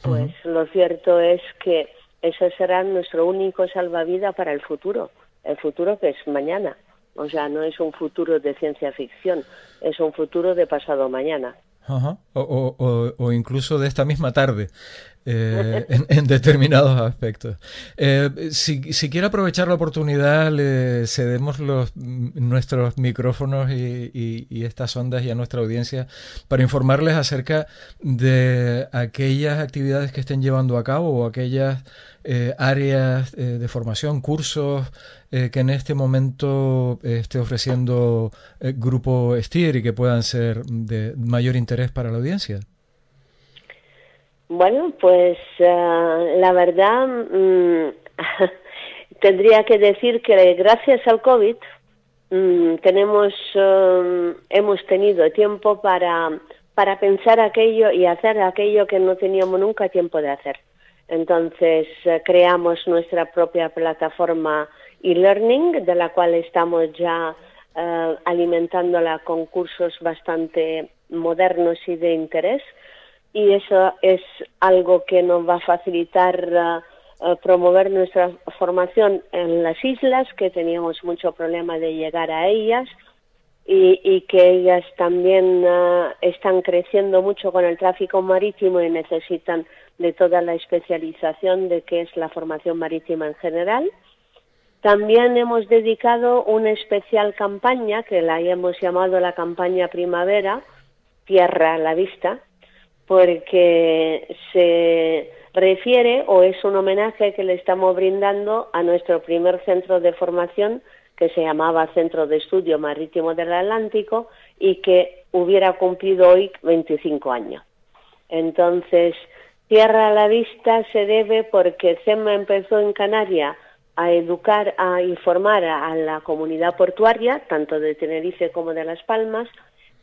Pues lo cierto es que ese será nuestro único salvavidas para el futuro, el futuro que es mañana. O sea, no es un futuro de ciencia ficción, es un futuro de pasado mañana. o, incluso de esta misma tarde. Eh, [LAUGHS] en, determinados aspectos. Eh, si, quiere aprovechar la oportunidad, le cedemos los, nuestros micrófonos y, estas ondas y a nuestra audiencia para informarles acerca de aquellas actividades que estén llevando a cabo o aquellas eh, áreas de formación, cursos que en este momento esté ofreciendo el Grupo STIR y que puedan ser de mayor interés para la audiencia. Bueno, pues eh, la verdad mm, [LAUGHS] tendría que decir que gracias al COVID mm, tenemos um, hemos tenido tiempo para para pensar aquello y hacer aquello que no teníamos nunca tiempo de hacer. Entonces eh, creamos nuestra propia plataforma e-learning, de la cual estamos ya alimentándola con cursos bastante modernos y de interés y eso es algo que nos va a facilitar uh, uh, promover nuestra formación en las islas, que teníamos mucho problema de llegar a ellas y, que ellas también uh, están creciendo mucho con el tráfico marítimo y necesitan de toda la especialización de que es la formación marítima en general. También hemos dedicado una especial campaña que la hemos llamado la campaña primavera, Tierra a la Vista, porque se refiere o es un homenaje que le estamos brindando a nuestro primer centro de formación que se llamaba Centro de Estudio Marítimo del Atlántico y que hubiera cumplido hoy 25 años. Entonces, Tierra a la Vista se debe porque CEMA empezó en Canarias a educar, a informar a la comunidad portuaria, tanto de Tenerife como de Las Palmas,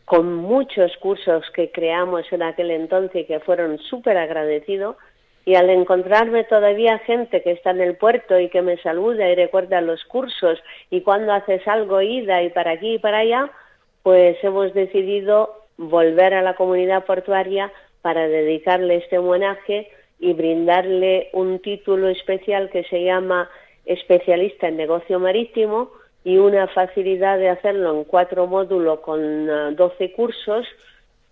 con muchos cursos que creamos en aquel entonces y que fueron súper agradecidos. Y al encontrarme todavía gente que está en el puerto y que me saluda y recuerda los cursos y cuando haces algo, ida y para aquí y para allá, pues hemos decidido volver a la comunidad portuaria para dedicarle este homenaje y brindarle un título especial que se llama especialista en negocio marítimo, y una facilidad de hacerlo en cuatro módulos con 12 eh, cursos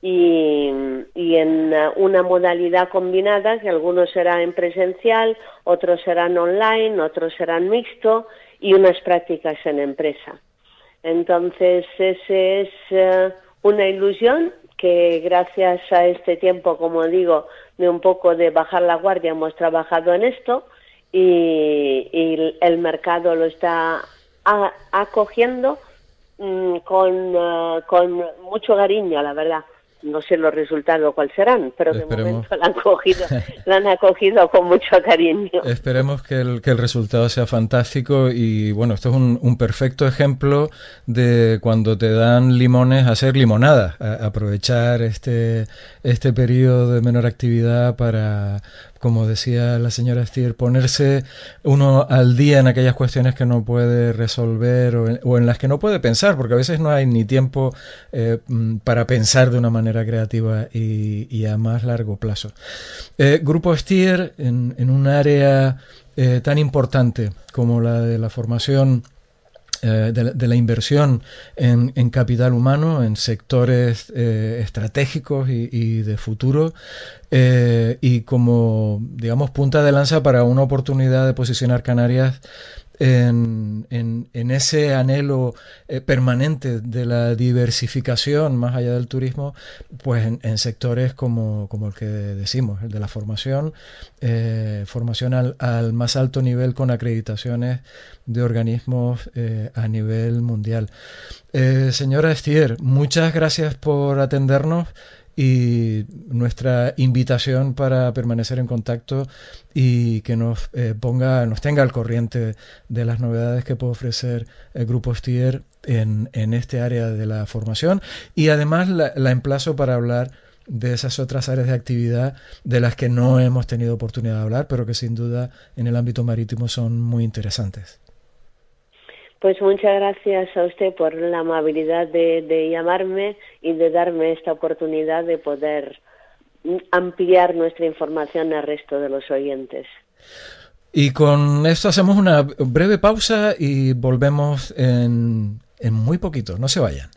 y, en eh, una modalidad combinada, que algunos serán en presencial, otros serán online, otros serán mixto y unas prácticas en empresa. Entonces, ese es eh, una ilusión que gracias a este tiempo, como digo, de un poco de bajar la guardia, hemos trabajado en esto y el mercado lo está acogiendo mm, con, uh, con mucho cariño, la verdad. No sé los resultados cuáles serán, pero de momento la han, cogido, [LAUGHS] la han acogido con mucho cariño. Esperemos que el, que el resultado sea fantástico y bueno, esto es un, un perfecto ejemplo de cuando te dan limones hacer limonada, aprovechar este, este periodo de menor actividad para, como decía la señora Stier, ponerse uno al día en aquellas cuestiones que no puede resolver o en, las que no puede pensar, porque a veces no hay ni tiempo eh, mm, para pensar de una manera creativa y, a más largo plazo. Eh, Grupo Stier, en, un área eh, tan importante como la de la formación eh, de, la, inversión en, capital humano, en sectores eh, estratégicos y, de futuro, eh, y como, digamos, punta de lanza para una oportunidad de posicionar Canarias en, en, ese anhelo eh, permanente de la diversificación más allá del turismo, pues en, sectores como, como, el que decimos, el de la formación, eh, formación al, al, más alto nivel con acreditaciones de organismos eh, a nivel mundial. señora Estier, muchas gracias por atendernos y nuestra invitación para permanecer en contacto y que nos eh, ponga, nos tenga al corriente de las novedades que puede ofrecer el Grupo Stier en, en este área de la formación y además la, la emplazo para hablar de esas otras áreas de actividad de las que no hemos tenido oportunidad de hablar, pero que sin duda en el ámbito marítimo son muy interesantes. Pues muchas gracias a usted por la amabilidad de, llamarme y de darme esta oportunidad de poder ampliar nuestra información al resto de los oyentes. Y con esto hacemos una breve pausa y volvemos en, en muy poquito. No se vayan.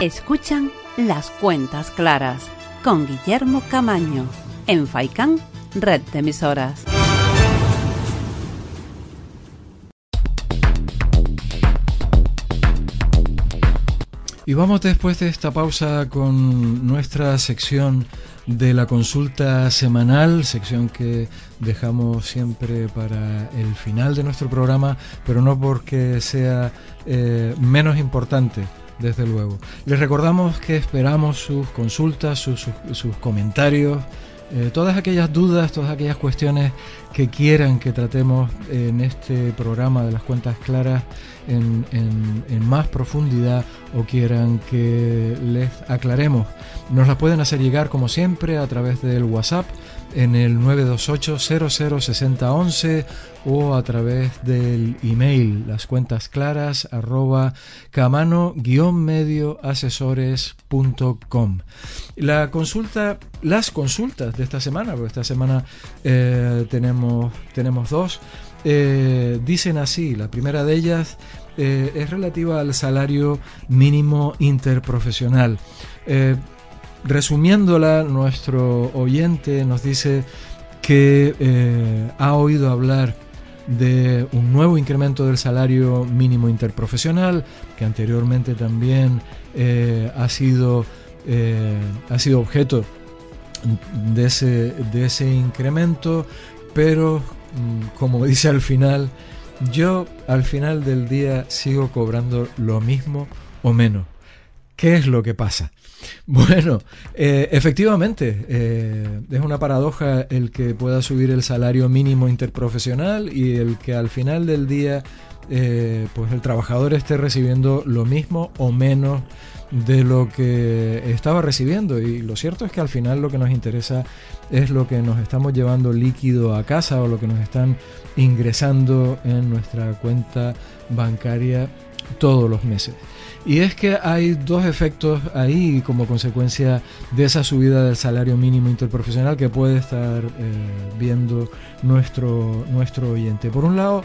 Escuchan las Cuentas Claras con Guillermo Camaño en Faicán, Red de Emisoras. Y vamos después de esta pausa con nuestra sección de la consulta semanal, sección que dejamos siempre para el final de nuestro programa, pero no porque sea eh, menos importante desde luego. Les recordamos que esperamos sus consultas, sus, comentarios, eh, todas aquellas dudas, todas aquellas cuestiones que quieran que tratemos en este programa de las cuentas claras en, en, más profundidad o quieran que les aclaremos. Nos las pueden hacer llegar como siempre a través del WhatsApp en el 928-006011 o a través del email las cuentas claras arroba camano-medio La consulta, las consultas de esta semana, porque esta semana eh, tenemos, tenemos dos, eh, dicen así, la primera de ellas eh, es relativa al salario mínimo interprofesional. Resumiéndola, nuestro oyente nos dice que ha oído hablar de un nuevo incremento del salario mínimo interprofesional, que anteriormente también eh, ha, sido, eh, ha sido objeto de ese, de ese incremento, pero mm, como [LAUGHS] dice al final, yo al final del día sigo cobrando lo mismo o menos. ¿Qué es lo que pasa? [LAUGHS] Bueno, eh, efectivamente, eh, es una paradoja el que pueda subir el salario mínimo interprofesional y el que al final del día eh, pues el trabajador esté recibiendo lo mismo o menos de lo que estaba recibiendo y lo cierto es que al final lo que nos interesa es lo que nos estamos llevando líquido a casa o lo que nos están ingresando en nuestra cuenta bancaria todos los meses. Y es que hay dos efectos ahí como consecuencia de esa subida del salario mínimo interprofesional que puede estar eh, viendo nuestro, nuestro oyente. Por un lado,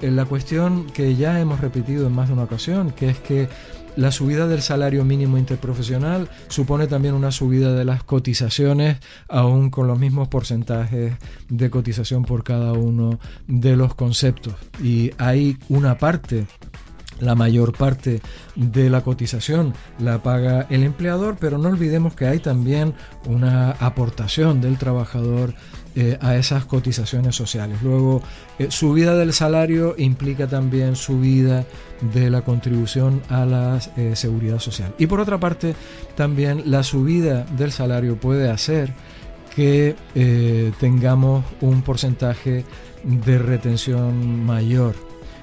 eh, la cuestión que ya hemos repetido en más de una ocasión, que es que la subida del salario mínimo interprofesional supone también una subida de las cotizaciones, aún con los mismos porcentajes de cotización por cada uno de los conceptos. Y hay una parte la mayor parte de la cotización la paga el empleador, pero no olvidemos que hay también una aportación del trabajador eh, a esas cotizaciones sociales. Luego, eh, subida del salario implica también subida de la contribución a la eh, seguridad social. Y por otra parte, también la subida del salario puede hacer que tengamos un porcentaje de retención mayor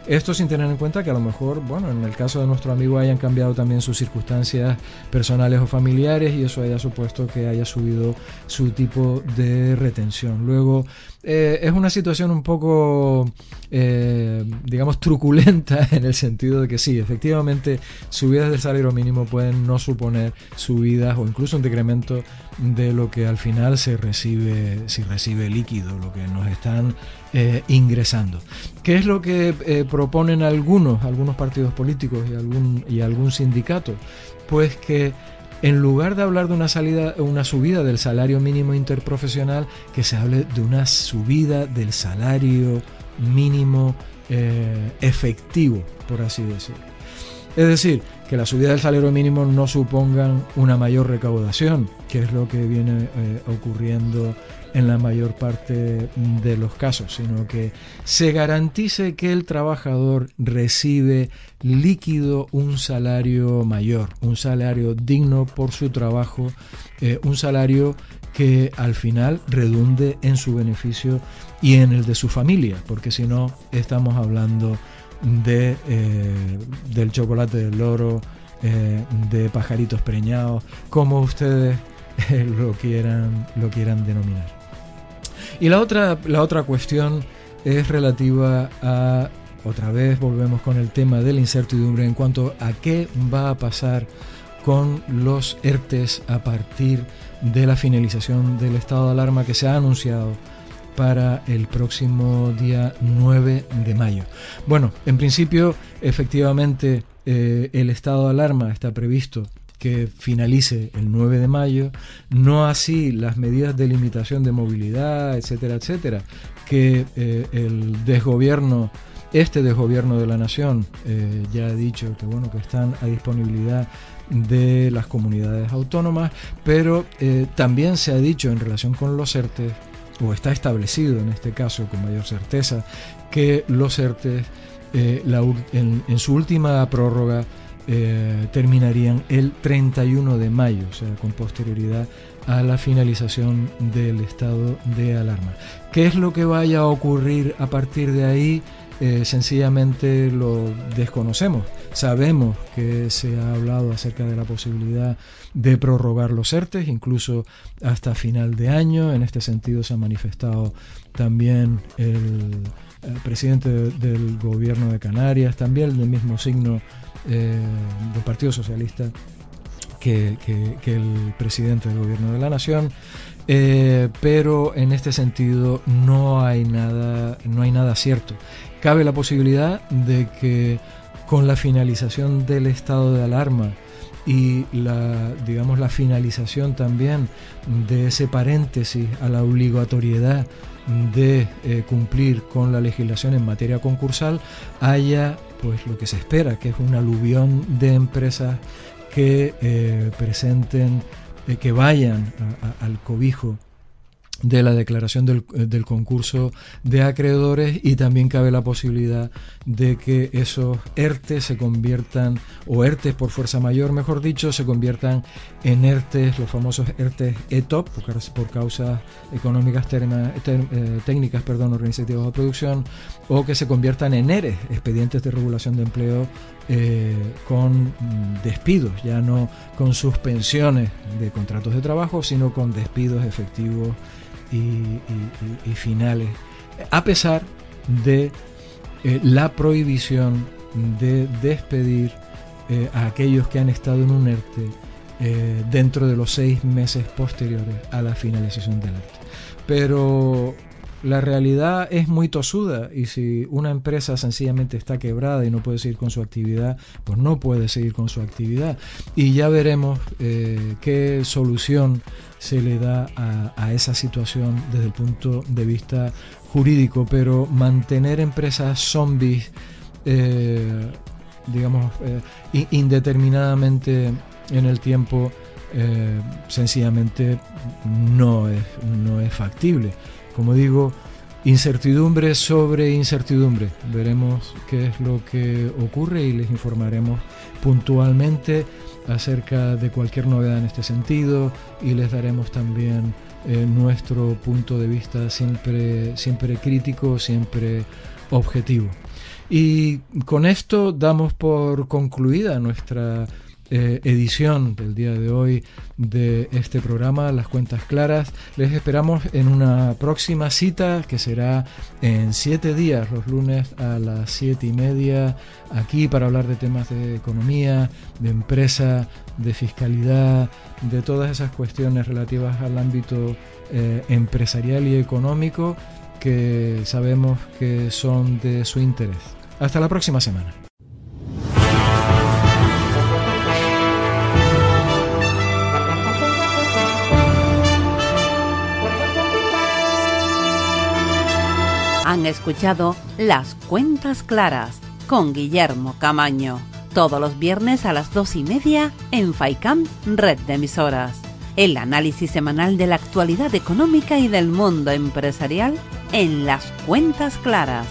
Esto sin tener en cuenta que a lo mejor, bueno, en el caso de nuestro amigo hayan cambiado también sus circunstancias personales o familiares y eso haya supuesto que haya subido su tipo de retención. Luego, eh, es una situación un poco, eh, digamos, truculenta [LAUGHS] en el sentido de que sí, efectivamente, subidas del salario mínimo pueden no suponer subidas o incluso un decremento de lo que al final se recibe, si recibe líquido, lo que nos están eh, ingresando. ¿Qué es lo que proponen algunos, algunos partidos políticos y algún, y algún sindicato? Pues que en lugar de hablar de una, salida, una subida del salario mínimo interprofesional, que se hable de una subida del salario mínimo eh, efectivo, por así decirlo. Es decir, que la subida del salario mínimo no supongan una mayor recaudación, que es lo que viene eh, ocurriendo en la mayor parte de los casos, sino que se garantice que el trabajador recibe líquido un salario mayor, un salario digno por su trabajo, eh, un salario que al final redunde en su beneficio y en el de su familia, porque si no estamos hablando de, eh, del chocolate del loro, eh, de pajaritos preñados, como ustedes lo, quieran, lo quieran denominar. Y la otra, la otra cuestión es relativa a, otra vez volvemos con el tema de la incertidumbre en cuanto a qué va a pasar con los ERTES a partir de la finalización del estado de alarma que se ha anunciado para el próximo día 9 de mayo. Bueno, en principio, efectivamente, eh, el estado de alarma está previsto que finalice el 9 de mayo, no así las medidas de limitación de movilidad, etcétera, etcétera, que eh, el desgobierno, este desgobierno de la nación eh, ya ha dicho que bueno que están a disponibilidad de las comunidades autónomas, pero eh, también se ha dicho en relación con los ERTES, o está establecido en este caso con mayor certeza, que los ERTES en su última prórroga eh, terminarían el 31 de mayo, o sea, con posterioridad a la finalización del estado de alarma. ¿Qué es lo que vaya a ocurrir a partir de ahí? Eh, sencillamente lo desconocemos. Sabemos que se ha hablado acerca de la posibilidad de prorrogar los ERTES, incluso hasta final de año. En este sentido se ha manifestado también el, presidente del gobierno de Canarias, también del mismo signo eh, del Partido Socialista que, el presidente del gobierno de la nación. Eh, pero en este sentido no hay nada, no hay nada cierto. Cabe la posibilidad de que con la finalización del estado de alarma y la digamos la finalización también de ese paréntesis a la obligatoriedad de eh, cumplir con la legislación en materia concursal haya pues lo que se espera, que es un aluvión de empresas que eh, presenten, eh, que vayan al cobijo de la declaración del, del, concurso de acreedores y también cabe la posibilidad de que esos ERTES se conviertan, o ERTES por fuerza mayor, mejor dicho, se conviertan en ERTES, los famosos ERTES ETOP, por, causas económicas eh, técnicas, perdón, organizativas de producción, o que se conviertan en ERES, expedientes de regulación de empleo eh, con despidos, ya no con suspensiones de contratos de trabajo, sino con despidos efectivos y, finales, a pesar de eh, la prohibición de despedir eh, a aquellos que han estado en un ERTE eh, dentro de los seis meses posteriores a la finalización del ERTE. Pero la realidad es muy tosuda y si una empresa sencillamente está quebrada y no puede seguir con su actividad, pues no puede seguir con su actividad. Y ya veremos qué solución se le da a, esa situación desde el punto de vista jurídico, pero mantener empresas zombies, eh, digamos, eh, indeterminadamente en el tiempo, eh, sencillamente no es, no es factible. Como digo, incertidumbre sobre incertidumbre. Veremos qué es lo que ocurre y les informaremos puntualmente acerca de cualquier novedad en este sentido y les daremos también eh, nuestro punto de vista siempre, siempre crítico, siempre objetivo. Y con esto damos por concluida nuestra eh, edición del día de hoy de este programa, Las Cuentas Claras. Les esperamos en una próxima cita que será en siete días, los lunes a las siete y media, aquí para hablar de temas de economía, de empresa, de fiscalidad, de todas esas cuestiones relativas al ámbito eh, empresarial y económico que sabemos que son de su interés. Hasta la próxima semana. Han escuchado Las Cuentas Claras con Guillermo Camaño. Todos los viernes a las dos y media en FAICAM, red de emisoras. El análisis semanal de la actualidad económica y del mundo empresarial en Las Cuentas Claras.